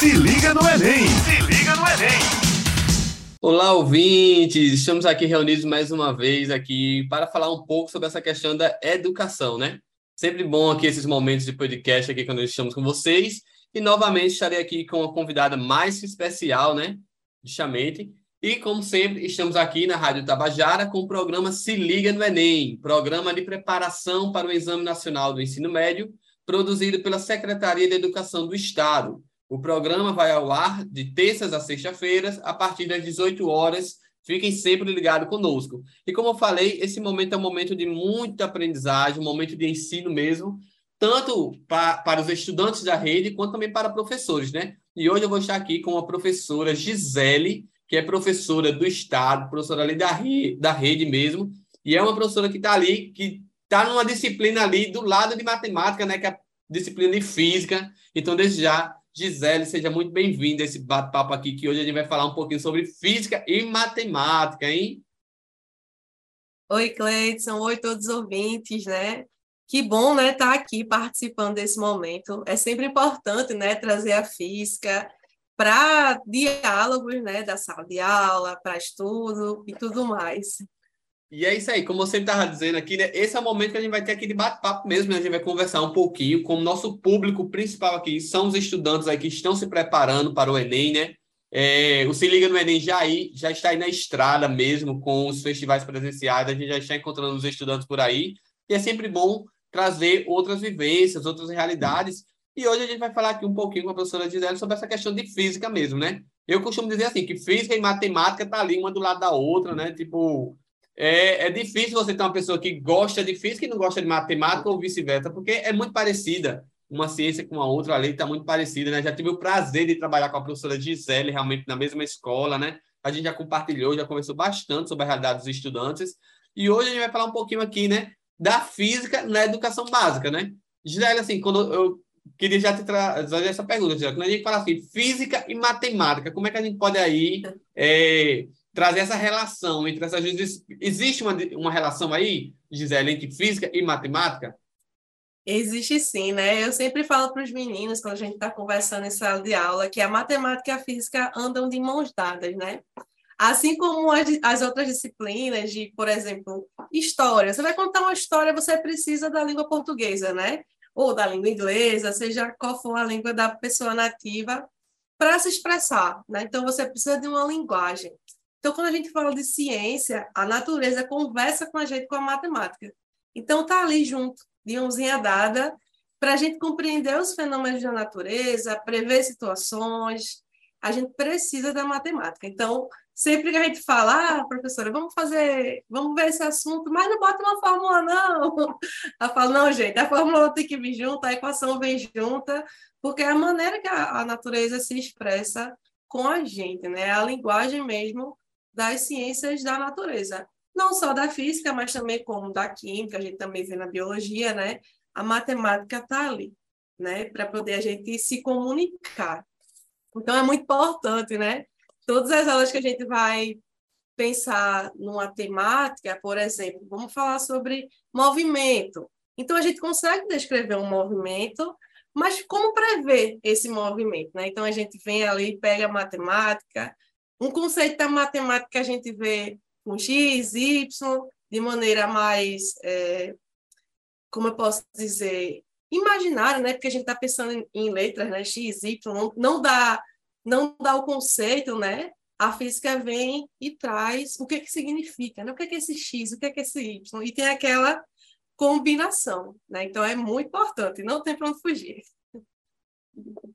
Se liga no Enem! Se liga no Enem! Olá, ouvintes! Estamos aqui reunidos mais uma vez aqui para falar um pouco sobre essa questão da educação, né? Sempre bom aqui esses momentos de podcast aqui quando estamos com vocês. E novamente estarei aqui com uma convidada mais especial, né? Justamente. E como sempre, estamos aqui na Rádio Tabajara com o programa Se Liga no Enem, programa de preparação para o Exame Nacional do Ensino Médio, produzido pela Secretaria de Educação do Estado. O programa vai ao ar de terças a sexta-feiras, a partir das 18 horas. Fiquem sempre ligados conosco. E como eu falei, esse momento é um momento de muita aprendizagem, um momento de ensino mesmo, tanto pa para os estudantes da rede, quanto também para professores, né? E hoje eu vou estar aqui com a professora Gisele, que é professora do Estado, professora ali da, da rede mesmo, e é uma professora que está ali, que está numa disciplina ali do lado de matemática, né? Que é a disciplina de física. Então, desde já, Gisele, seja muito bem-vinda a esse bate-papo aqui, que hoje a gente vai falar um pouquinho sobre física e matemática, hein? Oi, Cleidson. Oi, todos os ouvintes, né? Que bom, né, estar tá aqui participando desse momento. É sempre importante, né, trazer a física para diálogos, né, da sala de aula, para estudo e tudo mais. E é isso aí, como você estava dizendo aqui, né? Esse é o momento que a gente vai ter aqui de bate-papo mesmo, né? A gente vai conversar um pouquinho com o nosso público principal aqui, são os estudantes aí que estão se preparando para o Enem, né? É, o Se Liga no Enem já, aí, já está aí na estrada mesmo, com os festivais presenciais, a gente já está encontrando os estudantes por aí, e é sempre bom trazer outras vivências, outras realidades, e hoje a gente vai falar aqui um pouquinho com a professora Gisele sobre essa questão de física mesmo, né? Eu costumo dizer assim, que física e matemática tá ali uma do lado da outra, né? Tipo, é, é difícil você ter uma pessoa que gosta de física e não gosta de matemática ou vice-versa, porque é muito parecida uma ciência com a outra, a lei está muito parecida, né? Já tive o prazer de trabalhar com a professora Gisele, realmente na mesma escola, né? A gente já compartilhou, já conversou bastante sobre a realidade dos estudantes. E hoje a gente vai falar um pouquinho aqui, né, da física na educação básica, né? Gisele, assim, quando eu queria já te trazer essa pergunta, Gisele, quando a gente fala assim, física e matemática, como é que a gente pode aí é, trazer essa relação entre essas existe uma, uma relação aí, Gisele, entre física e matemática? Existe sim, né? Eu sempre falo para os meninos, quando a gente está conversando em sala de aula, que a matemática e a física andam de mãos dadas, né? Assim como as, as outras disciplinas de, por exemplo, história. Você vai contar uma história, você precisa da língua portuguesa, né? Ou da língua inglesa, seja qual for a língua da pessoa nativa, para se expressar, né? Então, você precisa de uma linguagem. Então, quando a gente fala de ciência, a natureza conversa com a gente com a matemática. Então, tá ali junto, de mãozinha dada, para a gente compreender os fenômenos da natureza, prever situações, a gente precisa da matemática. Então, sempre que a gente fala, ah, professora, vamos fazer, vamos ver esse assunto, mas não bota uma fórmula, não. Ela fala, não, gente, a fórmula tem que vir junto, a equação vem junta, porque é a maneira que a, a natureza se expressa com a gente, né? É a linguagem mesmo das ciências da natureza. Não só da física, mas também como da química, a gente também vê na biologia, né? A matemática está ali, né? Para poder a gente se comunicar. Então, é muito importante, né? Todas as aulas que a gente vai pensar numa temática, por exemplo, vamos falar sobre movimento. Então, a gente consegue descrever um movimento, mas como prever esse movimento? Né? Então, a gente vem ali, pega a matemática, um conceito da matemática que a gente vê com x, y, de maneira mais, é, como eu posso dizer, imaginária, né? Porque a gente está pensando em, em, letras, né? X, Y, não, não dá, não dá o conceito, né? A física vem e traz o que que significa, né? O que é que esse X, o que é que esse Y, e tem aquela combinação, né? Então é muito importante, não tem para onde fugir.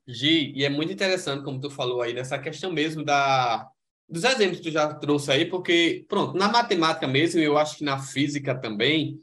Gi, e é muito interessante, como tu falou aí, nessa questão mesmo da, dos exemplos que tu já trouxe aí, porque, pronto, na matemática mesmo, eu acho que na física também,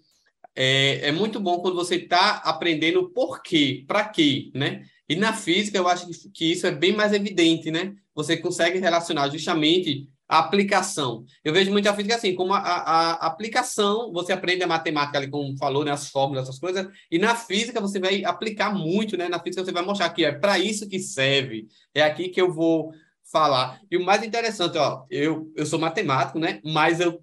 é, é muito bom quando você está aprendendo por quê, para quê, né? E na física, eu acho que isso é bem mais evidente, né? Você consegue relacionar justamente a aplicação. Eu vejo muito a física assim, como a, a, a, aplicação, você aprende a matemática ali, como falou, né, as fórmulas, essas coisas, e na física você vai aplicar muito, né? Na física você vai mostrar que é para isso que serve, é aqui que eu vou falar. E o mais interessante, ó, eu, eu sou matemático, né? Mas eu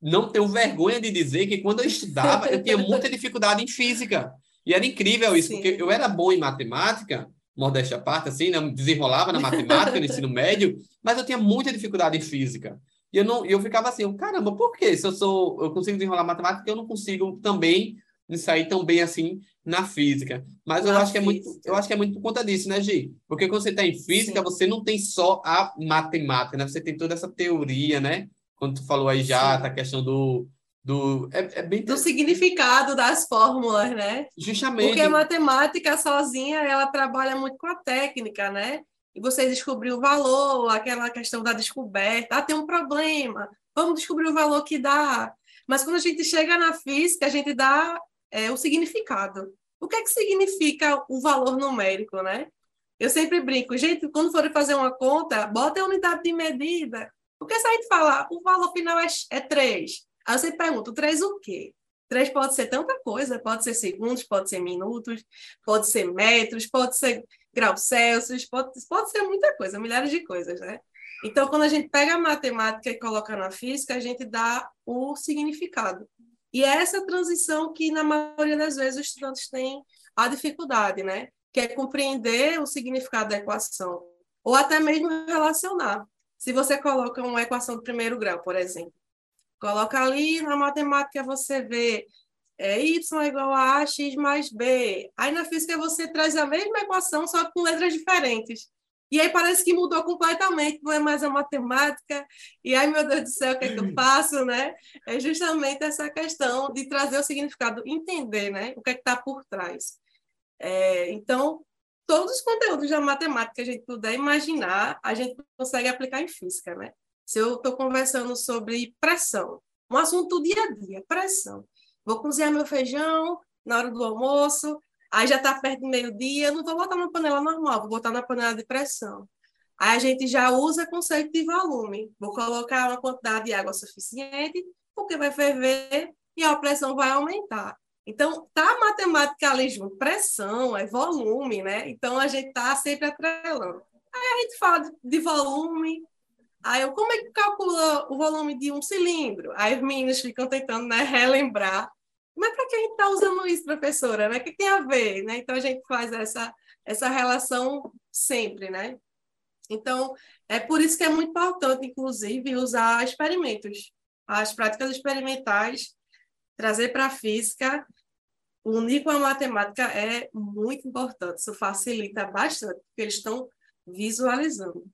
não tenho vergonha de dizer que quando eu estudava, eu tinha muita dificuldade em física. E era incrível isso, Sim. porque eu era bom em matemática, modéstia à parte, assim, né? desenrolava na matemática, no ensino médio, mas eu tinha muita dificuldade em física. E eu, não, eu ficava assim, caramba, por que se eu, sou, eu consigo desenrolar matemática, eu não consigo também sair tão bem assim na física. Mas eu acho, que é muito, eu acho que é muito por conta disso, né, Gi? Porque quando você está em física, Sim. você não tem só a matemática, né? Você tem toda essa teoria, né? Quando tu falou aí já, a questão do, do é, é bem do significado das fórmulas, né? Justamente. Porque a matemática sozinha ela trabalha muito com a técnica, né? E você descobrir o valor, aquela questão da descoberta, ah, tem um problema, vamos descobrir o valor que dá. Mas quando a gente chega na física, a gente dá é, o significado. O que é que significa o valor numérico, né? Eu sempre brinco, gente, quando forem fazer uma conta, bota a unidade de medida. Porque se a gente falar, o valor final é, é 3, Aí você pergunta, três o quê? Três pode ser tanta coisa, pode ser segundos, pode ser minutos, pode ser metros, pode ser graus Celsius, pode, pode ser muita coisa, milhares de coisas, né? Então, quando a gente pega a matemática e coloca na física, a gente dá o significado. E é essa transição que, na maioria das vezes, os estudantes têm a dificuldade, né? Que é compreender o significado da equação, ou até mesmo relacionar. Se você coloca uma equação do primeiro grau, por exemplo, Coloca ali na matemática você vê é, y igual a, a x mais b. Aí na física você traz a mesma equação, só com letras diferentes. E aí parece que mudou completamente, não é mais a matemática. E aí, meu Deus do céu, o que é que eu faço, né? É justamente essa questão de trazer o significado, entender, né? O que é que está por trás. É, então, todos os conteúdos da matemática que a gente puder imaginar, a gente consegue aplicar em física, né? Se eu estou conversando sobre pressão, um assunto do dia a dia, pressão. Vou cozinhar meu feijão na hora do almoço, aí já está perto do meio-dia, não vou botar na panela normal, vou botar na panela de pressão. Aí a gente já usa conceito de volume. Vou colocar uma quantidade de água suficiente, porque vai ferver e a pressão vai aumentar. Então, tá a matemática ali junto, pressão, é volume, né? Então, a gente tá sempre atrelando. Aí a gente fala de volume, Aí eu, como é que calcula o volume de um cilindro? Aí os meninos ficam tentando né, relembrar. Mas para que a gente está usando isso, professora? Né? O que tem a ver? Né? Então a gente faz essa, essa relação sempre, né? Então, é por isso que é muito importante, inclusive, usar experimentos. As práticas experimentais, trazer para a física, unir com a matemática é muito importante. Isso facilita bastante, porque eles estão visualizando.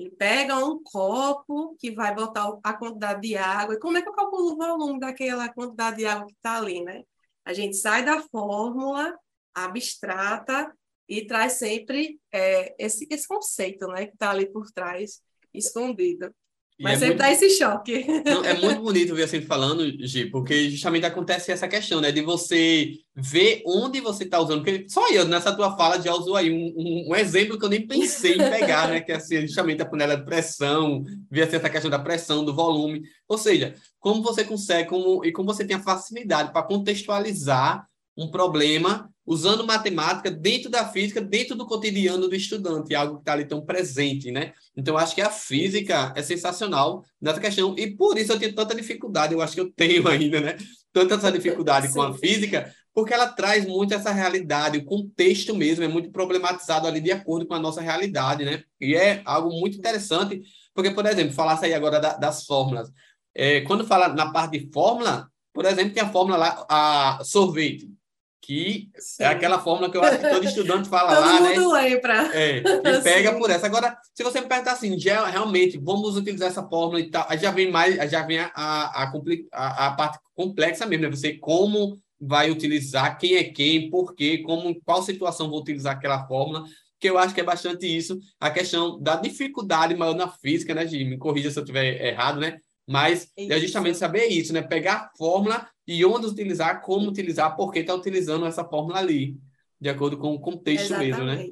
Ele pega um copo que vai botar a quantidade de água. E como é que eu calculo o volume daquela quantidade de água que está ali, né? A gente sai da fórmula abstrata e traz sempre é, esse, esse conceito, né? Que está ali por trás, escondido. Mas é sempre muito... dá esse choque. Não, é muito bonito ver assim falando, Gi, porque justamente acontece essa questão, né? De você ver onde você está usando. Porque só eu, nessa tua fala, já usou aí um, um, um, exemplo que eu nem pensei em pegar, né? Que é assim, justamente a panela de pressão, ver assim, essa questão da pressão, do volume. Ou seja, como você consegue, como, e como você tem a facilidade para contextualizar um problema usando matemática dentro da física, dentro do cotidiano do estudante, algo que está ali tão presente, né? Então, acho que a física é sensacional nessa questão, e por isso eu tenho tanta dificuldade, eu acho que eu tenho ainda, né? Tanta essa dificuldade com a física, porque ela traz muito essa realidade, o contexto mesmo é muito problematizado ali de acordo com a nossa realidade, né? E é algo muito interessante, porque, por exemplo, falasse aí agora da, das fórmulas. É, quando fala na parte de fórmula, por exemplo, tem a fórmula lá, a sorvete que Sim. é aquela fórmula que eu acho que todo estudante fala todo lá, né? Todo mundo lembra. É, e pega Sim. por essa. Agora, se você me perguntar assim, já, realmente, vamos utilizar essa fórmula e tal, aí já vem mais, já vem a, a, a, a parte complexa mesmo, né? Você como vai utilizar, quem é quem, por quê, como, qual situação vou utilizar aquela fórmula, que eu acho que é bastante isso, a questão da dificuldade maior na física, né, Gi? Me corrija se eu estiver errado, né? Mas é justamente saber isso, né? Pegar a fórmula e onde utilizar, como utilizar, por que está utilizando essa fórmula ali, de acordo com o contexto Exatamente. mesmo, né?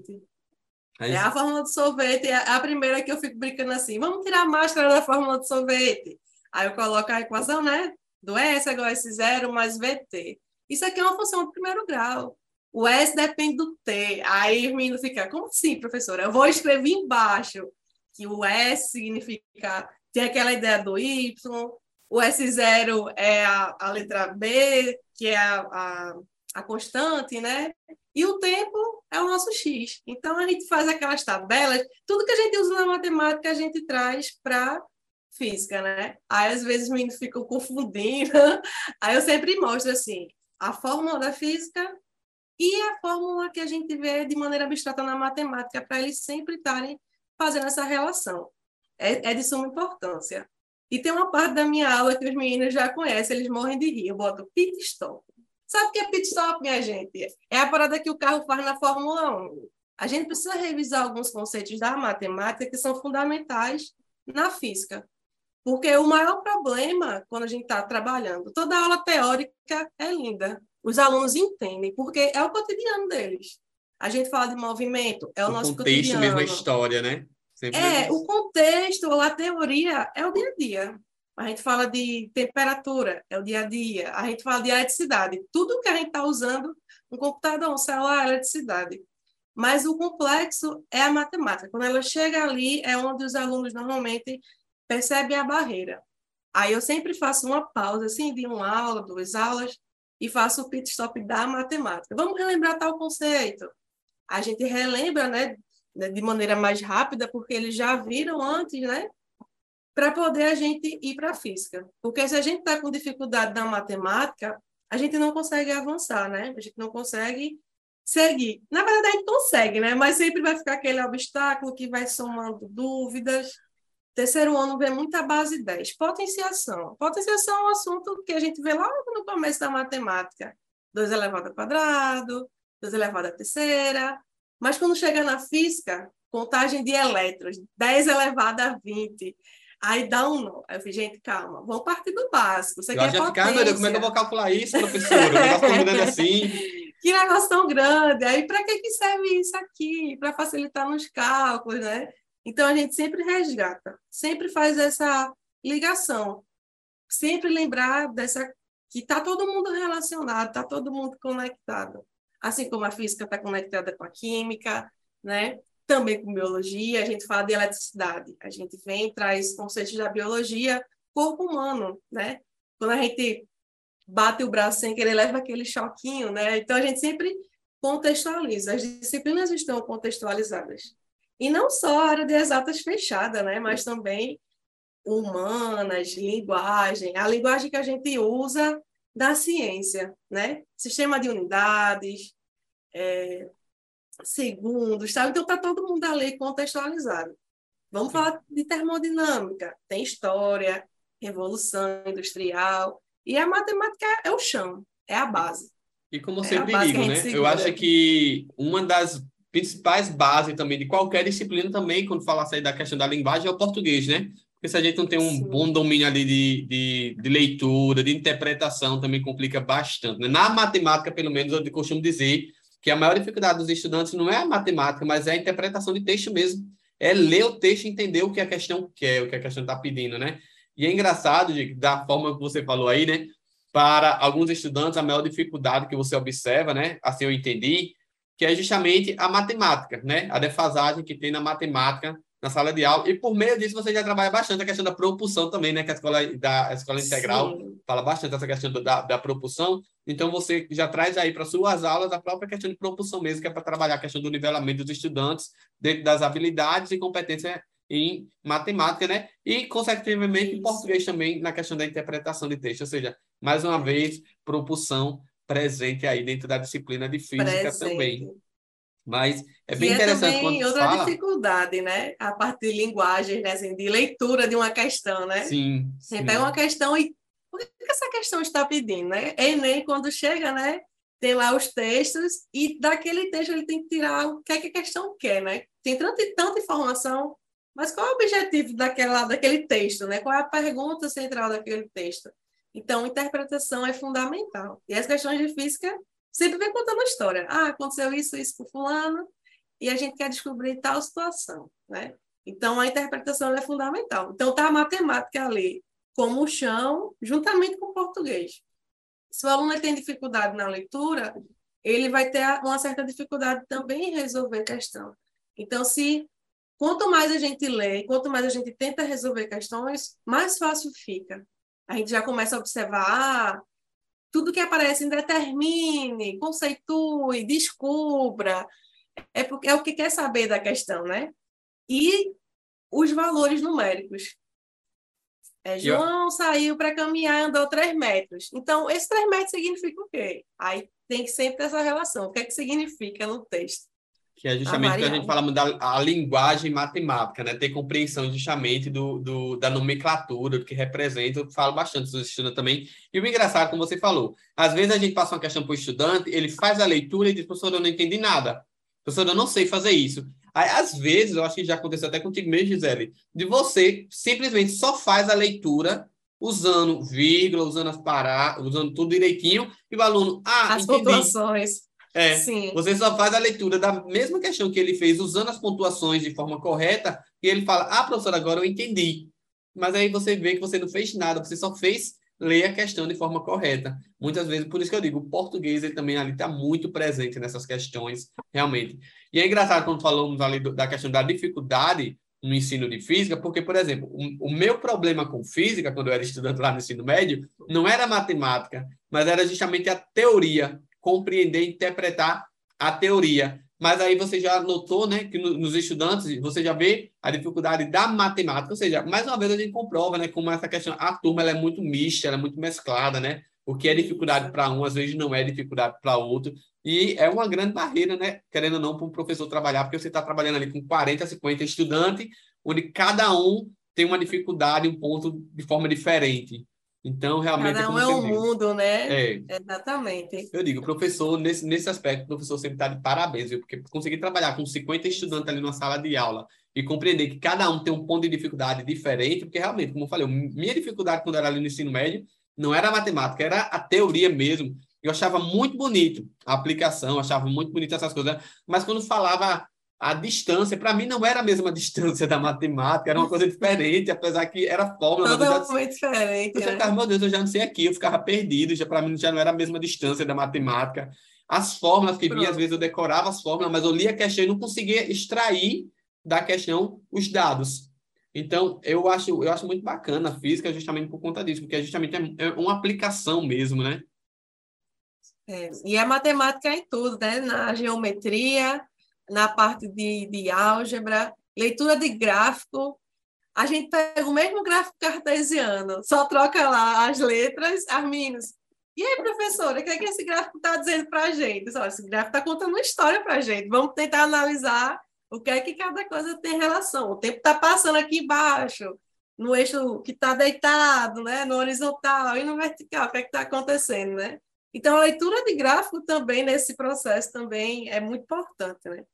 É, a fórmula do sorvete é a primeira que eu fico brincando assim, vamos tirar a máscara da fórmula do sorvete. Aí eu coloco a equação, né? Do S igual a S0 mais VT. Isso aqui é uma função do primeiro grau. O S depende do T. Aí o menino fica, como assim, professora? Eu vou escrever embaixo que o S significa, tem aquela ideia do Y, o S0 é a, a letra B, que é a, a, a constante, né? E o tempo é o nosso X. Então, a gente faz aquelas tabelas, tudo que a gente usa na matemática, a gente traz para física, né? Aí, às vezes, os meninos ficam confundindo. Aí, eu sempre mostro, assim, a fórmula da física e a fórmula que a gente vê de maneira abstrata na matemática, para eles sempre estarem fazendo essa relação. É, é, de suma importância. E tem uma parte da minha aula que os meninos já conhecem, eles morrem de rir. Eu boto pit stop. Sabe o que é pit stop, minha gente? É a parada que o carro faz na Fórmula 1. A gente precisa revisar alguns conceitos da matemática que são fundamentais na física. Porque o maior problema quando a gente está trabalhando, toda aula teórica é linda, os alunos entendem, porque é o cotidiano deles. A gente fala de movimento, é o, o nosso contexto cotidiano. mesmo, a história, né? Sempre é, o contexto, a teoria é o dia a dia. A gente fala de temperatura, é o dia a dia. A gente fala de eletricidade. Tudo que a gente está usando, um computador, um celular, é eletricidade. Mas o complexo é a matemática. Quando ela chega ali, é onde os alunos normalmente percebem a barreira. Aí eu sempre faço uma pausa, assim, de uma aula, duas aulas, e faço o pit stop da matemática. Vamos relembrar tal conceito. A gente relembra, né, de maneira mais rápida, porque eles já viram antes, né, para poder a gente ir para a física. Porque se a gente está com dificuldade na matemática, a gente não consegue avançar, né? A gente não consegue seguir. Na verdade, a gente consegue, né? Mas sempre vai ficar aquele obstáculo que vai somando dúvidas. Terceiro ano vê muita base 10. Potenciação. Potenciação é um assunto que a gente vê logo no começo da matemática. 2 elevado ao quadrado, 2 elevado à terceira. Mas quando chega na física, contagem de elétrons, 10 elevado a 20. Aí dá um nó. Eu falei, gente, calma, vamos partir do básico. Você eu quer já ficar, meu Deus, como é que eu vou calcular isso, professor? O negócio tá assim. Que negócio tão grande. Aí, para que, que serve isso aqui? Para facilitar nos cálculos, né? Então, a gente sempre resgata, sempre faz essa ligação, sempre lembrar dessa que está todo mundo relacionado, está todo mundo conectado. Assim como a física está conectada com a química, né? também com biologia, a gente fala de eletricidade, a gente vem traz conceitos da biologia, corpo humano, né? Quando a gente bate o braço sem querer, leva aquele choquinho, né? Então a gente sempre contextualiza, as disciplinas estão contextualizadas. E não só a área de exatas fechada, né? mas também humanas, linguagem, a linguagem que a gente usa da ciência, né? Sistema de unidades, é, segundos, sabe? Então está todo mundo ali contextualizado. Vamos falar de termodinâmica, tem história, revolução industrial, e a matemática é o chão, é a base. E como eu é sempre digo, né? Eu acho que uma das principais bases também de qualquer disciplina também, quando fala sair da questão da linguagem, é o português, né? Porque se a gente não tem um Sim. bom domínio ali de, de, de, leitura, de interpretação, também complica bastante. Né? Na matemática, pelo menos, eu costumo dizer que a maior dificuldade dos estudantes não é a matemática, mas é a interpretação de texto mesmo. É ler o texto e entender o que a questão quer, o que a questão está pedindo, né? E é engraçado, de, da forma que você falou aí, né? Para alguns estudantes, a maior dificuldade que você observa, né? Assim eu entendi, que é justamente a matemática, né? A defasagem que tem na matemática na sala de aula. E por meio disso você já trabalha bastante a questão da propulsão também, né? Que a escola da a escola integral Sim. fala bastante essa questão da, da propulsão. Então você já traz aí para suas aulas a própria questão de propulsão mesmo, que é para trabalhar a questão do nivelamento dos estudantes dentro das habilidades e competências em matemática, né? E, consequentemente, em português também, na questão da interpretação de texto. Ou seja, mais uma vez, propulsão presente aí dentro da disciplina de física presente. também. Mas é bem e interessante é também outra fala... dificuldade, né? A parte de linguagem, né? Assim, de leitura de uma questão, né? Sim. Você sim. pega uma questão e por que essa questão está pedindo, né? Enem, quando chega, né? Tem lá os textos e daquele texto ele tem que tirar o que, é que a questão quer, né? Tem tanta, tanta informação, mas qual é o objetivo daquela, daquele texto, né? Qual é a pergunta central daquele texto? Então, interpretação é fundamental. E as questões de física sempre vem contando história. Ah, aconteceu isso, isso com fulano, e a gente quer descobrir tal situação, né? Então, a interpretação é fundamental. Então, tá a matemática ali como o chão, juntamente com o português. Se o aluno tem dificuldade na leitura, ele vai ter uma certa dificuldade também em resolver questão. Então, se quanto mais a gente lê, quanto mais a gente tenta resolver questões, mais fácil fica a gente já começa a observar, ah, tudo que aparece determine, conceitue, descubra. É, porque, é o que quer saber da questão, né? E os valores numéricos. É, João saiu para caminhar e andou três metros. Então, esse três metros significa o quê? Aí tem que sempre essa relação. O que é que significa no texto? Que é justamente o que a gente fala da a linguagem matemática, né? Ter compreensão justamente do, do, da nomenclatura, do que representa. Eu falo bastante dos estudantes também. E o engraçado, como você falou, às vezes a gente passa uma questão para o estudante, ele faz a leitura e diz, professor, eu não entendi nada. Professor, eu não sei fazer isso. Aí, às vezes, eu acho que já aconteceu até contigo mesmo, Gisele, de você simplesmente só faz a leitura usando vírgula, usando as parábolas, usando tudo direitinho, e o aluno, ah, as entendi. pontuações. É, Sim. você só faz a leitura da mesma questão que ele fez, usando as pontuações de forma correta, e ele fala, ah, professor, agora eu entendi. Mas aí você vê que você não fez nada, você só fez ler a questão de forma correta. Muitas vezes, por isso que eu digo, o português ele também ali está muito presente nessas questões, realmente. E é engraçado quando falamos ali do, da questão da dificuldade no ensino de física, porque, por exemplo, o, o, meu problema com física, quando eu era estudante lá no ensino médio, não era matemática, mas era justamente a teoria, compreender, interpretar a teoria. Mas aí você já notou, né, que no, nos estudantes você já vê a dificuldade da matemática, ou seja, mais uma vez a gente comprova, né, como essa questão, a turma ela é muito mista, ela é muito mesclada, né? O que é dificuldade para um, às vezes não é dificuldade para outro. E é uma grande barreira, né? Querendo ou não, para um professor trabalhar, porque você está trabalhando ali com 40, 50 estudantes, onde cada um tem uma dificuldade, um ponto de forma diferente. Então, realmente. Cada um é um mundo, né? É. Exatamente. Eu digo, professor, nesse, nesse aspecto, o professor sempre está de parabéns, viu? Porque conseguir trabalhar com 50 estudantes ali numa sala de aula e compreender que cada um tem um ponto de dificuldade diferente, porque realmente, como eu falei, minha dificuldade quando era ali no ensino médio não era a matemática, era a teoria mesmo. Eu achava muito bonito a aplicação, achava muito bonito essas coisas, mas quando falava a distância, para mim não era a mesma distância da matemática, era uma coisa diferente, apesar que era fórmula. Totalmente diferente. Eu né? ficava, meu Deus, eu já não sei aqui, eu ficava perdido, já para mim já não era a mesma distância da matemática. As fórmulas que vinha, às vezes eu decorava as fórmulas, mas eu lia a questão e não conseguia extrair da questão os dados. Então, eu acho, eu acho muito bacana a física justamente por conta disso, porque é justamente é uma aplicação mesmo, né? É, e a matemática é em tudo, né? Na geometria, na parte de, de álgebra, leitura de gráfico. A gente pega o mesmo gráfico cartesiano, só troca lá as letras, Arminos. E aí, professora, o que é que esse gráfico está dizendo para a gente? Olha, esse gráfico está contando uma história para a gente. Vamos tentar analisar o que é que cada coisa tem relação. O tempo está passando aqui embaixo, no eixo que está deitado, né? no horizontal e no vertical. O que é que está acontecendo, né? Então, a leitura de gráfico também, nesse processo, também é muito importante, né?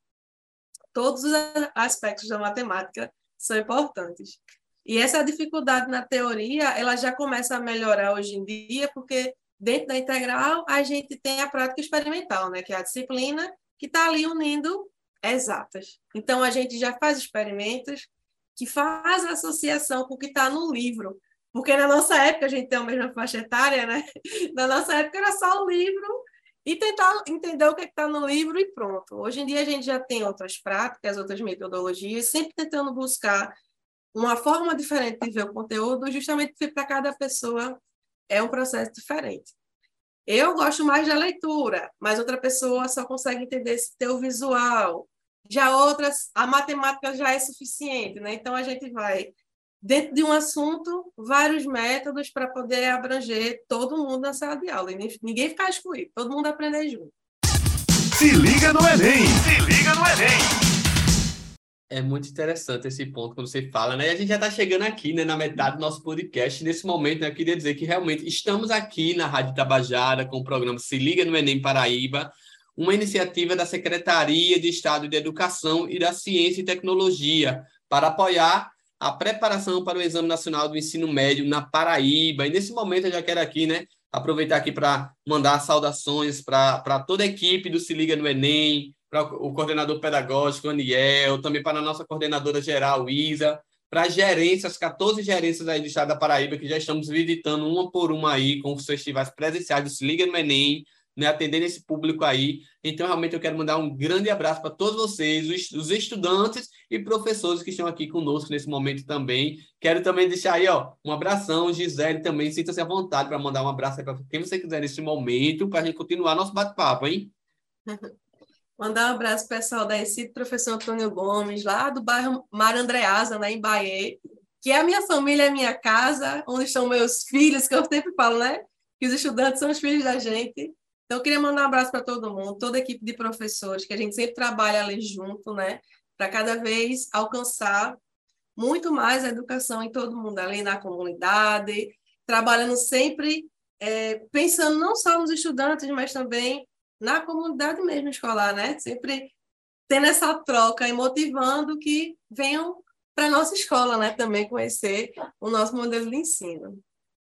Todos os aspectos da matemática são importantes. E essa dificuldade na teoria, ela já começa a melhorar hoje em dia, porque dentro da integral a gente tem a prática experimental, né, que é a disciplina que está ali unindo exatas. Então a gente já faz experimentos que faz associação com o que está no livro, porque na nossa época a gente tem a mesma faixa etária, né? Na nossa época era só o livro e tentar entender o que é está no livro e pronto. Hoje em dia a gente já tem outras práticas, outras metodologias, sempre tentando buscar uma forma diferente de ver o conteúdo, justamente porque para cada pessoa é um processo diferente. Eu gosto mais da leitura, mas outra pessoa só consegue entender esse teu visual. Já outras, a matemática já é suficiente, né? Então a gente vai dentro de um assunto, vários métodos para poder abranger todo mundo na sala de aula. E ninguém ficar excluído, todo mundo aprender junto. Se liga no Enem! Se liga no Enem! É muito interessante esse ponto quando você fala, né? E a gente já está chegando aqui, né, na metade do nosso podcast. Nesse momento, né, eu queria dizer que realmente estamos aqui na Rádio Tabajara com o programa Se Liga no Enem Paraíba, uma iniciativa da Secretaria de Estado de Educação e da Ciência e Tecnologia para apoiar a preparação para o Exame Nacional do Ensino Médio na Paraíba. E nesse momento eu já quero aqui, né, aproveitar aqui para mandar saudações para toda a equipe do Se Liga no Enem, para o coordenador pedagógico, Aniel, também para a nossa coordenadora geral, Isa, para as gerências, 14 gerências aí do estado da Paraíba, que já estamos visitando uma por uma aí com os festivais presenciais do Se Liga no Enem, né, atendendo esse público aí. Então, realmente, eu quero mandar um grande abraço para todos vocês, os, estudantes e professores que estão aqui conosco nesse momento também. Quero também deixar aí, ó, um abração, Gisele também, sinta-se à vontade para mandar um abraço para quem você quiser nesse momento, para a gente continuar nosso bate-papo, hein? Mandar um abraço pessoal da ECID, professor Antônio Gomes, lá do bairro Mar Andreasa, né, em Bahia, que é a minha família, é a minha casa, onde estão meus filhos, que eu sempre falo, né? Que os estudantes são os filhos da gente. Então, eu queria mandar um abraço para todo mundo, toda a equipe de professores, que a gente sempre trabalha ali junto, né? Para cada vez alcançar muito mais a educação em todo mundo, ali na comunidade, trabalhando sempre, é, pensando não só nos estudantes, mas também na comunidade mesmo escolar, né? Sempre tendo essa troca e motivando que venham para a nossa escola, né? Também conhecer o nosso modelo de ensino.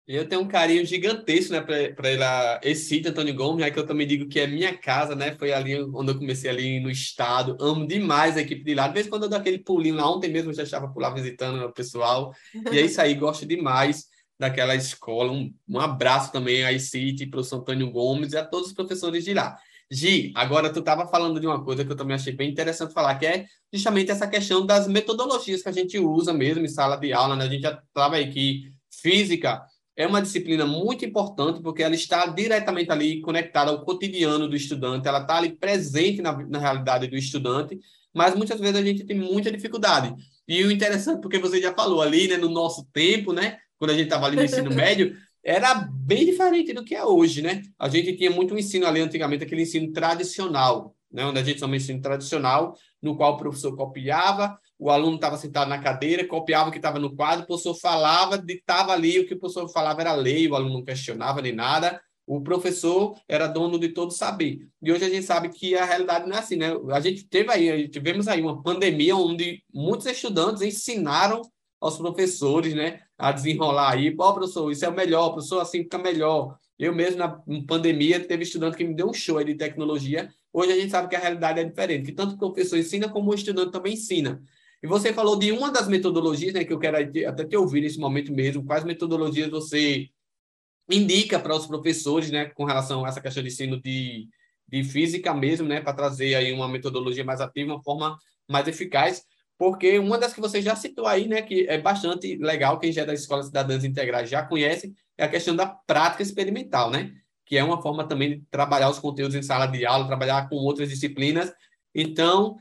Eu tenho um carinho gigantesco, né, para ir lá, esse sítio, Antônio Gomes, já que eu também digo que é minha casa, né, foi ali onde eu comecei ali no estado, amo demais a equipe de lá, de vez em quando eu dou aquele pulinho lá, ontem mesmo eu já estava por lá visitando o pessoal, e é isso aí, gosto demais daquela escola, um, um abraço também a ICIT, para o Antônio Gomes e a todos os professores de lá. Gi, agora tu estava falando de uma coisa que eu também achei bem interessante falar, que é justamente essa questão das metodologias que a gente usa mesmo em sala de aula, né? A gente já estava aí que física é uma disciplina muito importante porque ela está diretamente ali conectada ao cotidiano do estudante, ela está ali presente na, na realidade do estudante, mas muitas vezes a gente tem muita dificuldade. E o interessante, porque você já falou ali, né, no nosso tempo, né, quando a gente estava ali no ensino médio, era bem diferente do que é hoje, né? A gente tinha muito ensino ali antigamente, aquele ensino tradicional, né, onde a gente chama ensino tradicional, no qual o professor copiava, o aluno estava sentado na cadeira, copiava o que estava no quadro, o professor falava, ditava ali, o que o professor falava era lei, o aluno não questionava nem nada, o professor era dono de todo saber. E hoje a gente sabe que a realidade não é assim, né? A gente teve aí, tivemos aí uma pandemia onde muitos estudantes ensinaram aos professores, né, a desenrolar aí, pô, professor, isso é o melhor, professor, assim fica melhor. Eu mesmo, na pandemia, teve estudante que me deu um show aí de tecnologia. Hoje a gente sabe que a realidade é diferente, que tanto o professor ensina como o estudante também ensina. E você falou de uma das metodologias, né, que eu quero até te ouvir nesse momento mesmo. Quais metodologias você indica para os professores, né, com relação a essa questão de ensino de, de física mesmo, né, para trazer aí uma metodologia mais ativa, uma forma mais eficaz? Porque uma das que você já citou aí, né, que é bastante legal, quem já é das escolas cidadãs integrais já conhece, é a questão da prática experimental, né? Que é uma forma também de trabalhar os conteúdos em sala de aula, trabalhar com outras disciplinas. Então,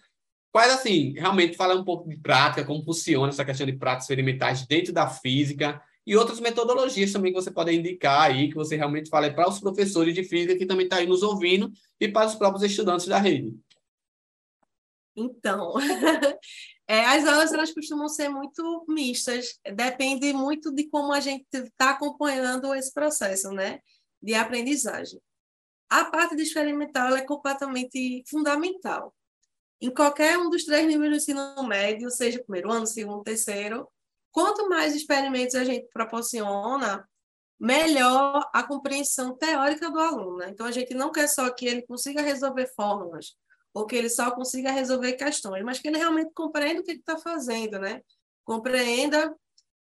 Quais, assim, realmente fala um pouco de prática, como funciona essa questão de práticas experimentais dentro da física e outras metodologias também que você pode indicar aí, que você realmente fala para os professores de física que também estão tá aí nos ouvindo e para os próprios estudantes da rede. Então, é, as aulas elas costumam ser muito mistas, depende muito de como a gente está acompanhando esse processo, né, de aprendizagem. A parte de experimental é completamente fundamental em qualquer um dos três níveis do ensino médio, seja primeiro ano, segundo, terceiro, quanto mais experimentos a gente proporciona, melhor a compreensão teórica do aluno. Né? Então, a gente não quer só que ele consiga resolver fórmulas, ou que ele só consiga resolver questões, mas que ele realmente compreenda o que está fazendo, né? Compreenda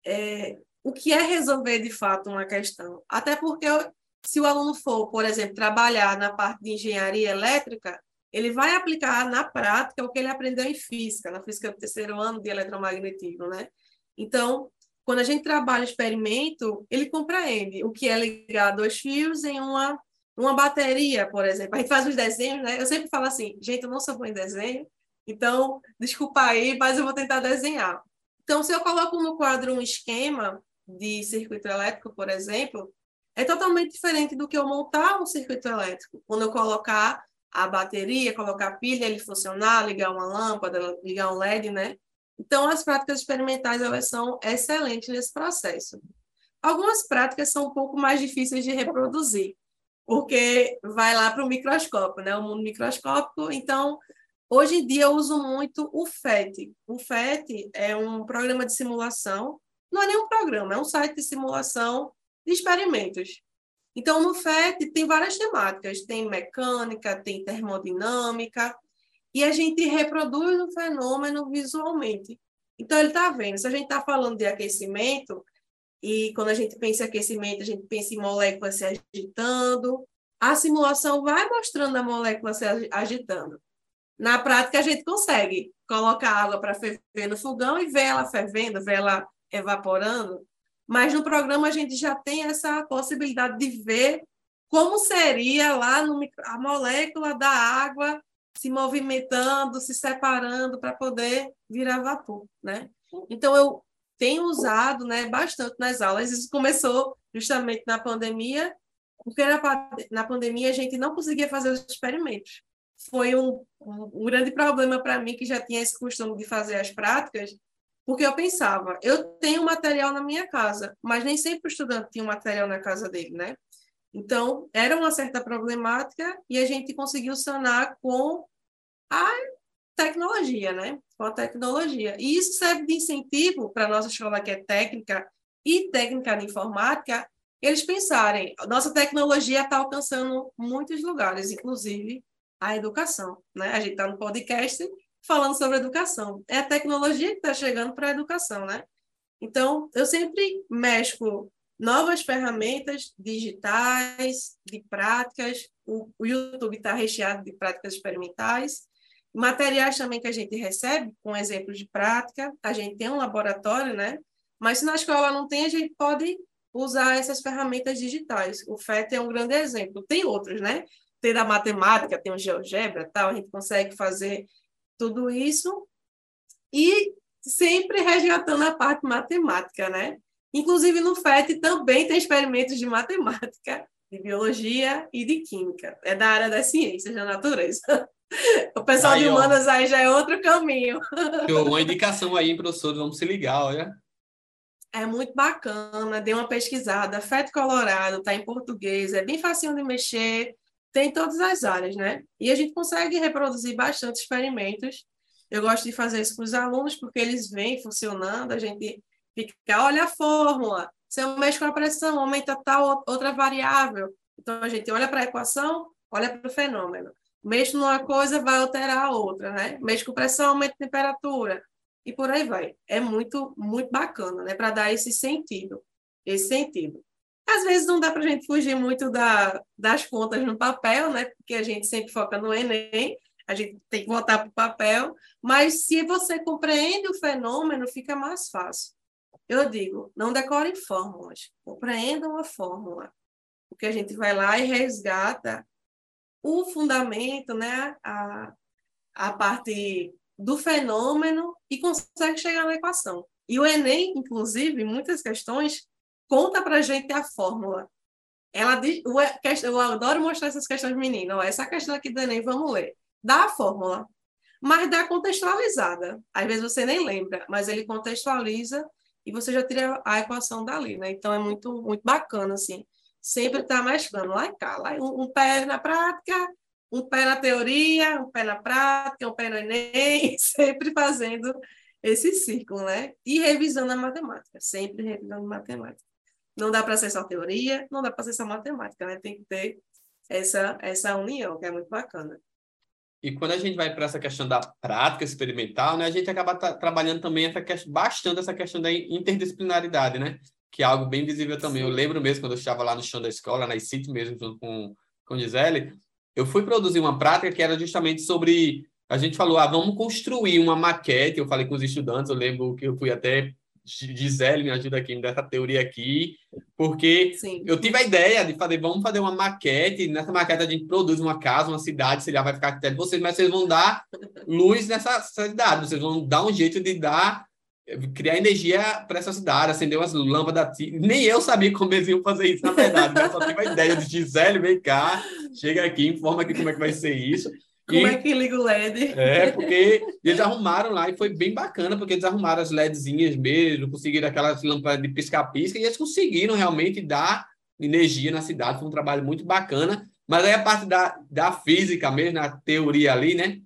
é, o que é resolver de fato uma questão. Até porque se o aluno for, por exemplo, trabalhar na parte de engenharia elétrica, ele vai aplicar na prática o que ele aprendeu em física, na física do terceiro ano de eletromagnetismo, né? Então, quando a gente trabalha experimento, ele compreende o que é ligar dois fios em uma, uma bateria, por exemplo. A gente faz os desenhos, né? Eu sempre falo assim, gente, eu não sou bom em desenho, então, desculpa aí, mas eu vou tentar desenhar. Então, se eu coloco no quadro um esquema de circuito elétrico, por exemplo, é totalmente diferente do que eu montar um circuito elétrico. Quando eu colocar a bateria, colocar a pilha, ele funcionar, ligar uma lâmpada, ligar um LED, né? Então, as práticas experimentais, elas são excelentes nesse processo. Algumas práticas são um pouco mais difíceis de reproduzir, porque vai lá para o microscópio, né? O mundo microscópico. Então, hoje em dia eu uso muito o FET. O FET é um programa de simulação, não é nem um programa, é um site de simulação de experimentos. Então, no FET tem várias temáticas, tem mecânica, tem termodinâmica, e a gente reproduz o fenômeno visualmente. Então, ele está vendo, se a gente está falando de aquecimento, e quando a gente pensa em aquecimento, a gente pensa em moléculas se agitando, a simulação vai mostrando a molécula se agitando. Na prática, a gente consegue colocar água para ferver no fogão e ver ela fervendo, ver ela evaporando, mas no programa a gente já tem essa possibilidade de ver como seria lá no, a molécula da água se movimentando, se separando para poder virar vapor, né? Então eu tenho usado, né, bastante nas aulas. Isso começou justamente na pandemia, porque na, na pandemia a gente não conseguia fazer os experimentos. Foi um, um, um grande problema para mim que já tinha esse costume de fazer as práticas, porque eu pensava, eu tenho material na minha casa, mas nem sempre o estudante tinha material na casa dele, né? Então, era uma certa problemática e a gente conseguiu sanar com a tecnologia, né? Com a tecnologia. E isso serve de incentivo para a nossa escola que é técnica e técnica de informática, eles pensarem, nossa tecnologia está alcançando muitos lugares, inclusive a educação, né? A gente está no podcast falando sobre educação. É a tecnologia que está chegando para a educação, né? Então, eu sempre mexo novas ferramentas digitais, de práticas. O, o YouTube está recheado de práticas experimentais. Materiais também que a gente recebe, com exemplos de prática. A gente tem um laboratório, né? Mas se na escola não tem, a gente pode usar essas ferramentas digitais. O FET é um grande exemplo. Tem outros, né? Tem da matemática, tem o GeoGebra, tal. A gente consegue fazer tudo isso e sempre resgatando a parte matemática, né? Inclusive, no FET também tem experimentos de matemática, de biologia e de química. É da área das ciências da natureza. O pessoal aí, de humanas ó, aí já é outro caminho. Uma indicação aí, professor, vamos se ligar, olha. É muito bacana, dê uma pesquisada. FET Colorado, está em português, é bem facinho de mexer, tem todas as áreas, né? E a gente consegue reproduzir bastante experimentos. Eu gosto de fazer isso com os alunos, porque eles vêm funcionando, a gente fica, olha a fórmula, se eu mexo com a pressão, aumenta tal outra variável. Então, a gente olha para a equação, olha para o fenômeno. Mexo numa coisa, vai alterar a outra, né? Mexo com pressão, aumenta a temperatura. E por aí vai. É muito, muito bacana, né? Para dar esse sentido. Esse sentido. Às vezes não dá para a gente fugir muito da, das contas no papel, né? Porque a gente sempre foca no Enem, a gente tem que voltar para o papel, mas se você compreende o fenômeno, fica mais fácil. Eu digo, não decorem fórmulas, compreendam a fórmula, porque a gente vai lá e resgata o fundamento, né, a, a parte do fenômeno e consegue chegar na equação. E o Enem, inclusive, muitas questões, conta para a gente a fórmula. Ela diz, eu adoro mostrar essas questões meninas. Essa questão aqui do Enem, vamos ler. Dá a fórmula, mas dá contextualizada. Às vezes você nem lembra, mas ele contextualiza e você já tira a equação dali, né? Então é muito, muito bacana, assim. Sempre está mesclando lá e cá, lá, um, um, pé na prática, um pé na teoria, um pé na prática, um pé no Enem, sempre fazendo esse círculo, né? E revisando a matemática, sempre revisando matemática. Não dá para ser só teoria, não dá para ser só matemática, né? Tem que ter essa, essa união, que é muito bacana. E quando a gente vai para essa questão da prática experimental, né, a gente acaba trabalhando também essa questão, bastante essa questão da interdisciplinaridade, né? Que é algo bem visível também. Sim. Eu lembro mesmo quando eu estava lá no chão da escola, na ICIT mesmo, junto com, com Gisele, eu fui produzir uma prática que era justamente sobre. A gente falou, ah, vamos construir uma maquete. Eu falei com os estudantes, eu lembro que eu fui até Gisele me ajuda aqui, me dá essa teoria aqui, porque Sim. eu tive a ideia de fazer, vamos fazer uma maquete, nessa maquete a gente produz uma casa, uma cidade, se já vai ficar até de vocês, mas vocês vão dar luz nessa cidade, vocês vão dar um jeito de dar, criar energia para essa cidade, acender umas lâmpadas, nem eu sabia como eles iam fazer isso, na verdade, né? só tive a ideia de Gisele, vem cá, chega aqui, informa aqui como é que vai ser isso, como e, é que liga o LED? É, porque eles arrumaram lá e foi bem bacana, porque eles arrumaram as LEDzinhas mesmo, conseguiram aquelas lâmpadas de pisca-pisca e eles conseguiram realmente dar energia na cidade. Foi um trabalho muito bacana. Mas aí a parte da, da física mesmo, na teoria ali, né?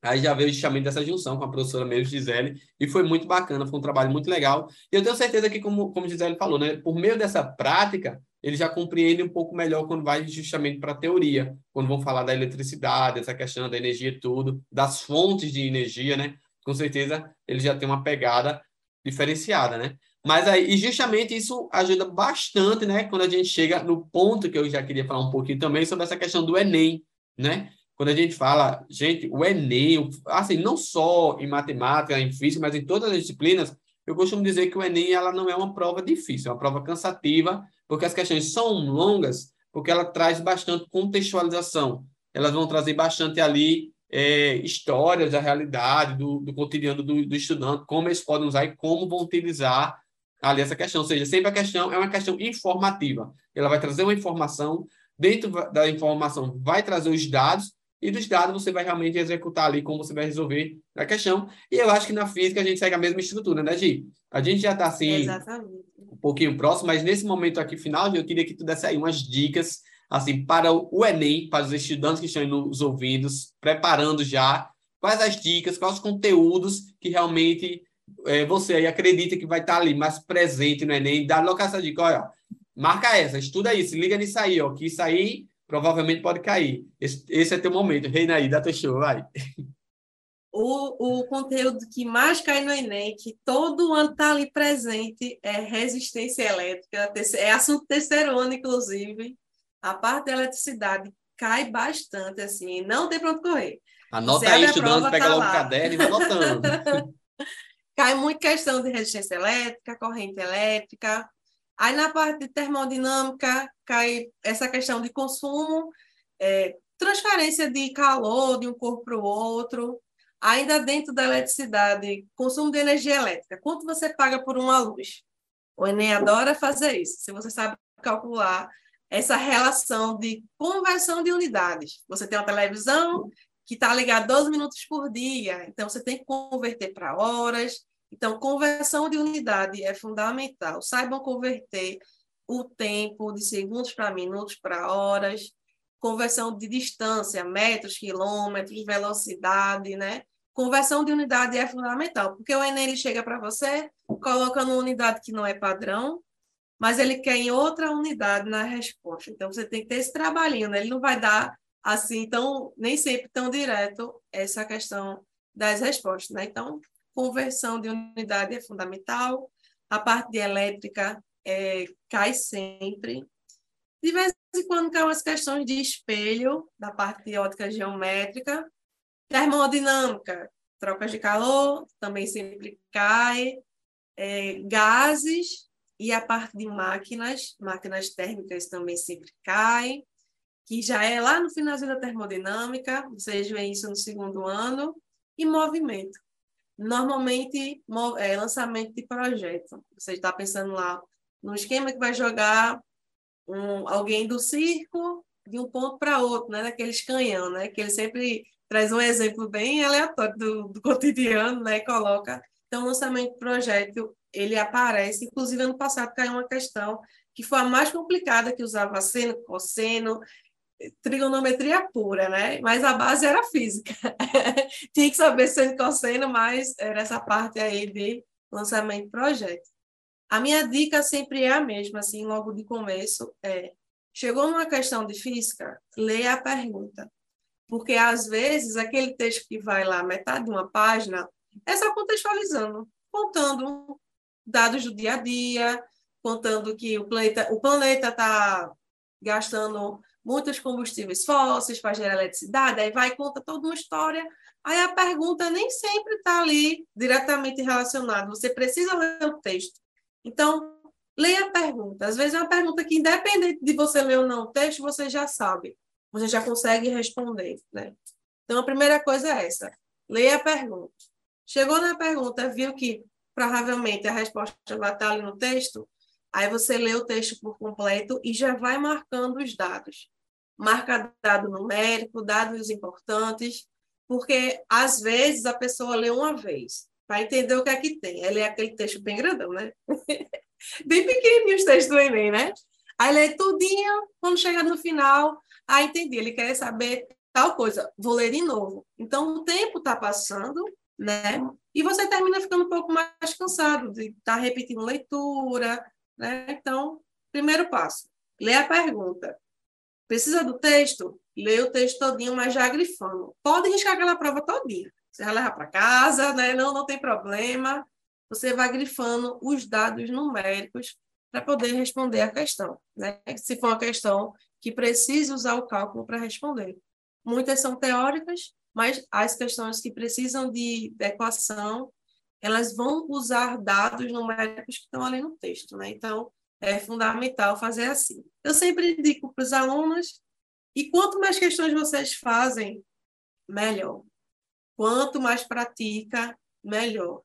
Aí já veio justamente dessa junção com a professora mesmo, Gisele, e foi muito bacana, foi um trabalho muito legal. E eu tenho certeza que, como, como Gisele falou, né? Por meio dessa prática, ele já compreende um pouco melhor quando vai justamente para a teoria, quando vão falar da eletricidade, essa questão da energia e tudo, das fontes de energia, né? Com certeza ele já tem uma pegada diferenciada, né? Mas aí, e justamente isso ajuda bastante, né? Quando a gente chega no ponto que eu já queria falar um pouquinho também sobre essa questão do Enem, né? Quando a gente fala, gente, o Enem, assim, não só em matemática, em física, mas em todas as disciplinas, eu costumo dizer que o Enem ela não é uma prova difícil, é uma prova cansativa, porque as questões são longas, porque ela traz bastante contextualização. Elas vão trazer bastante ali é, histórias da realidade, do, do cotidiano do, do, estudante, como eles podem usar e como vão utilizar ali essa questão. Ou seja, sempre a questão é uma questão informativa. Ela vai trazer uma informação, dentro da informação vai trazer os dados, e dos dados você vai realmente executar ali como você vai resolver a questão. E eu acho que na física a gente segue a mesma estrutura, né, Gi? A gente já está assim, Exatamente. um pouquinho próximo, mas nesse momento aqui final, eu queria que tu desse aí umas dicas assim para o Enem, para os estudantes que estão nos ouvindo, preparando já, quais as dicas, quais os conteúdos que realmente é, você aí acredita que vai estar ali mais presente no Enem, dá logo essa dica, olha, marca essa, estuda isso, liga nisso aí, ó, que isso aí provavelmente pode cair. Esse, esse é teu momento. Reina aí, dá teu show, vai. O, o conteúdo que mais cai no Enem, que todo ano está ali presente, é resistência elétrica. É assunto terceiro ano, inclusive. A parte da eletricidade cai bastante, assim, não tem para onde correr. Anota aí, estudando, pega tá logo o caderno e vai anotando. cai muito questão de resistência elétrica, corrente elétrica, Aí na parte de termodinâmica cai essa questão de consumo, é, transferência de calor de um corpo para o outro. Ainda dentro da eletricidade, consumo de energia elétrica. Quanto você paga por uma luz? O Enem adora fazer isso. Se você sabe calcular essa relação de conversão de unidades. Você tem uma televisão que está ligada 12 minutos por dia, então você tem que converter para horas, então, conversão de unidade é fundamental. Saibam converter o tempo de segundos para minutos para horas, conversão de distância, metros, quilômetros, velocidade, né? Conversão de unidade é fundamental, porque o Enem ele chega para você, coloca numa unidade que não é padrão, mas ele quer em outra unidade na resposta. Então, você tem que ter esse trabalhinho, né? Ele não vai dar assim, tão, nem sempre tão direto essa questão das respostas, né? Então, conversão de unidade é fundamental, a parte de elétrica é, cai sempre. De vez em quando cai umas questões de espelho, da parte de ótica geométrica, termodinâmica, trocas de calor, também sempre cai, é, gases e a parte de máquinas, máquinas térmicas também sempre cai, que já é lá no finalzinho da termodinâmica, vocês veem isso no segundo ano, e movimento normalmente é lançamento de projeto. Você está pensando lá no esquema que vai jogar um, alguém do circo de um ponto para outro, né? Daqueles canhão, né? Que ele sempre traz um exemplo bem aleatório do, do cotidiano, né? Coloca. Então, lançamento de projeto, ele aparece. Inclusive, ano passado caiu uma questão que foi a mais complicada, que usava seno, cosseno, trigonometria pura, né? Mas a base era física. Tinha que saber seno e cosseno, mas era essa parte aí de lançamento de projeto. A minha dica sempre é a mesma, assim, logo de começo, é chegou numa questão de física, leia a pergunta. Porque, às vezes, aquele texto que vai lá, metade de uma página, é só contextualizando, contando dados do dia a dia, contando que o planeta o planeta está gastando muitos combustíveis fósseis para gerar eletricidade, aí vai conta toda uma história. Aí a pergunta nem sempre está ali diretamente relacionada, você precisa ler o texto. Então, leia a pergunta. Às vezes é uma pergunta que, independente de você ler ou não o texto, você já sabe, você já consegue responder. Né? Então, a primeira coisa é essa: leia a pergunta. Chegou na pergunta, viu que provavelmente a resposta vai estar ali no texto, aí você lê o texto por completo e já vai marcando os dados marca dado numérico, dados importantes, porque às vezes a pessoa lê uma vez para entender o que é que tem. Ela é aquele texto bem grandão, né? bem pequenininho os textos do Enem, né? Aí lê tudinho, quando chega no final, ah, entendi, ele quer saber tal coisa, vou ler de novo. Então, o tempo está passando, né? E você termina ficando um pouco mais cansado de estar tá repetindo leitura, né? Então, primeiro passo, lê a pergunta. Precisa do texto? Lê o texto todinho, mas já grifando. Pode riscar aquela prova todinha. Você vai levar para casa, né? não, não tem problema. você vai grifando os dados numéricos para poder responder a questão, né? Se for uma questão que precise usar o cálculo para responder. Muitas são teóricas, mas as questões que precisam de, de equação, elas vão usar dados numéricos que estão ali no texto, né? Então, é fundamental fazer assim. Eu sempre indico para os alunos, e quanto mais questões vocês fazem, melhor. Quanto mais pratica, melhor.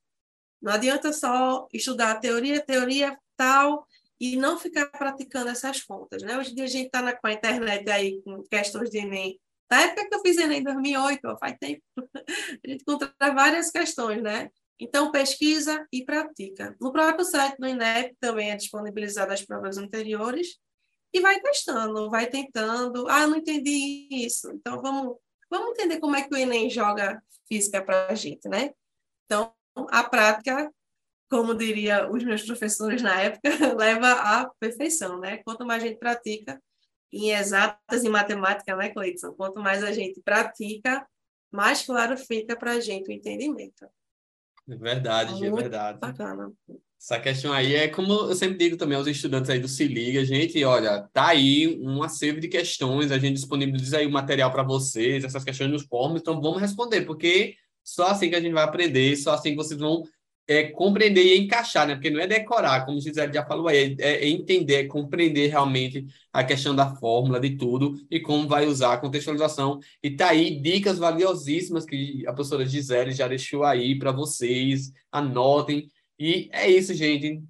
Não adianta só estudar teoria, teoria tal, e não ficar praticando essas contas. Né? Hoje em dia a gente está com a internet aí, com questões de Enem. Na época que eu fiz Enem em 2008, ó, faz tempo, a gente encontra várias questões, né? Então, pesquisa e pratica. No próprio site do INEP também é disponibilizado as provas anteriores e vai testando, vai tentando. Ah, não entendi isso. Então, vamos, vamos entender como é que o Enem joga física para a gente, né? Então, a prática, como diria os meus professores na época, leva à perfeição, né? Quanto mais a gente pratica em exatas e matemática, né, Cleiton? Quanto mais a gente pratica, mais claro fica para a gente o entendimento. É verdade, é verdade. Bacana. Essa questão aí é como eu sempre digo também aos estudantes aí do Se Liga, gente, olha, tá aí um acervo de questões, a gente disponibiliza aí o material para vocês, essas questões nos fóruns, então vamos responder, porque só assim que a gente vai aprender, só assim que vocês vão é, compreender e encaixar, né? Porque não é decorar, como o Gisele já falou aí, é, é, entender, é compreender realmente a questão da fórmula, de tudo, e como vai usar a contextualização. E tá aí dicas valiosíssimas que a professora Gisele já deixou aí para vocês, anotem. E é isso, gente.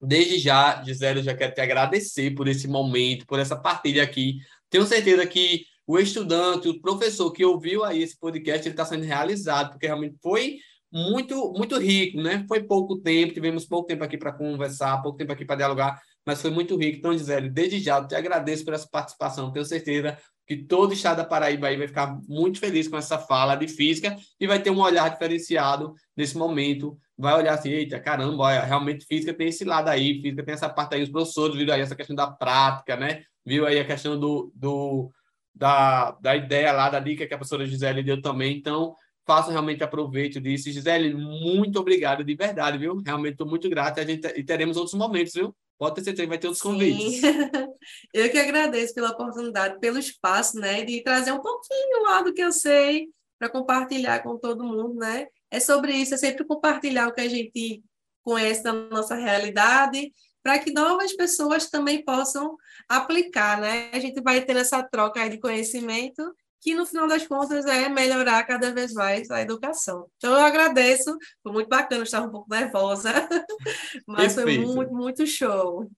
Desde já, Gisele, eu já quero te agradecer por esse momento, por essa partilha aqui. Tenho certeza que o estudante, o professor que ouviu aí esse podcast, ele está sendo realizado, porque realmente foi muito muito rico, né? Foi pouco tempo, tivemos pouco tempo aqui para conversar, pouco tempo aqui para dialogar, mas foi muito rico. Então, Gisele, desde já, te agradeço por essa participação. Tenho certeza que todo o estado da Paraíba aí vai ficar muito feliz com essa fala de física e vai ter um olhar diferenciado nesse momento. Vai olhar assim, eita, caramba, olha, realmente física tem esse lado aí, física tem essa parte aí, os professores viram aí essa questão da prática, né? Viu aí a questão do, do da, da ideia lá, da dica que a professora Gisele deu também. Então, façam realmente aproveito disso. Gisele, muito obrigado de verdade, viu? Realmente estou muito grato a gente, e teremos outros momentos, viu? Pode ter certeza que vai ter outros Sim. convites. eu que agradeço pela oportunidade, pelo espaço, né? De trazer um pouquinho lá do que eu sei para compartilhar com todo mundo, né? É sobre isso, é sempre compartilhar o que a gente conhece da nossa realidade para que novas pessoas também possam aplicar, né? A gente vai ter essa troca de conhecimento que no final das contas é melhorar cada vez mais a educação. Então eu agradeço, foi muito bacana, estava um pouco nervosa, mas Perfeito. foi muito, muito show.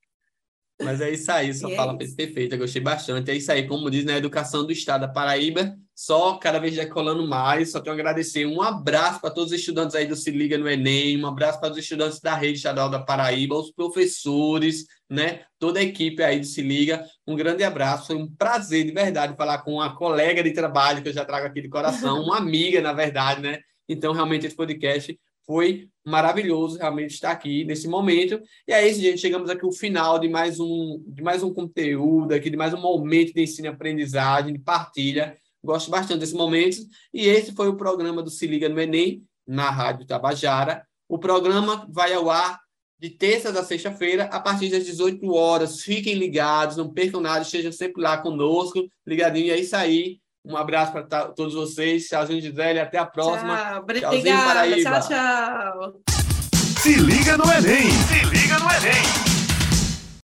Mas é isso aí, sua fala é perfeita, gostei bastante. É isso aí, como diz na né, educação do Estado da Paraíba, só cada vez decolando mais. Só tenho a agradecer. Um abraço para todos os estudantes aí do Se Liga no Enem, um abraço para os estudantes da Rede Estadual da Paraíba, os professores, né? Toda a equipe aí do Se Liga. Um grande abraço. Foi um prazer de verdade falar com uma colega de trabalho que eu já trago aqui de coração, uma amiga, na verdade, né? Então, realmente, esse podcast foi maravilhoso realmente estar aqui nesse momento. E é isso, gente. Chegamos aqui ao final de mais um, de mais um conteúdo, aqui, de mais um momento de ensino e aprendizagem, de partilha. Gosto bastante desse momento. E esse foi o programa do Se Liga no Enem, na Rádio Tabajara. O programa vai ao ar de terça a sexta-feira, a partir das 18 horas. Fiquem ligados, não percam nada, estejam sempre lá conosco, ligadinho. E é isso aí. Um abraço para todos vocês. Tchauzinho, Gisele. Até a próxima. Tchau, obrigada. Tchau, tchau. Se liga no Enem. Se liga no Enem.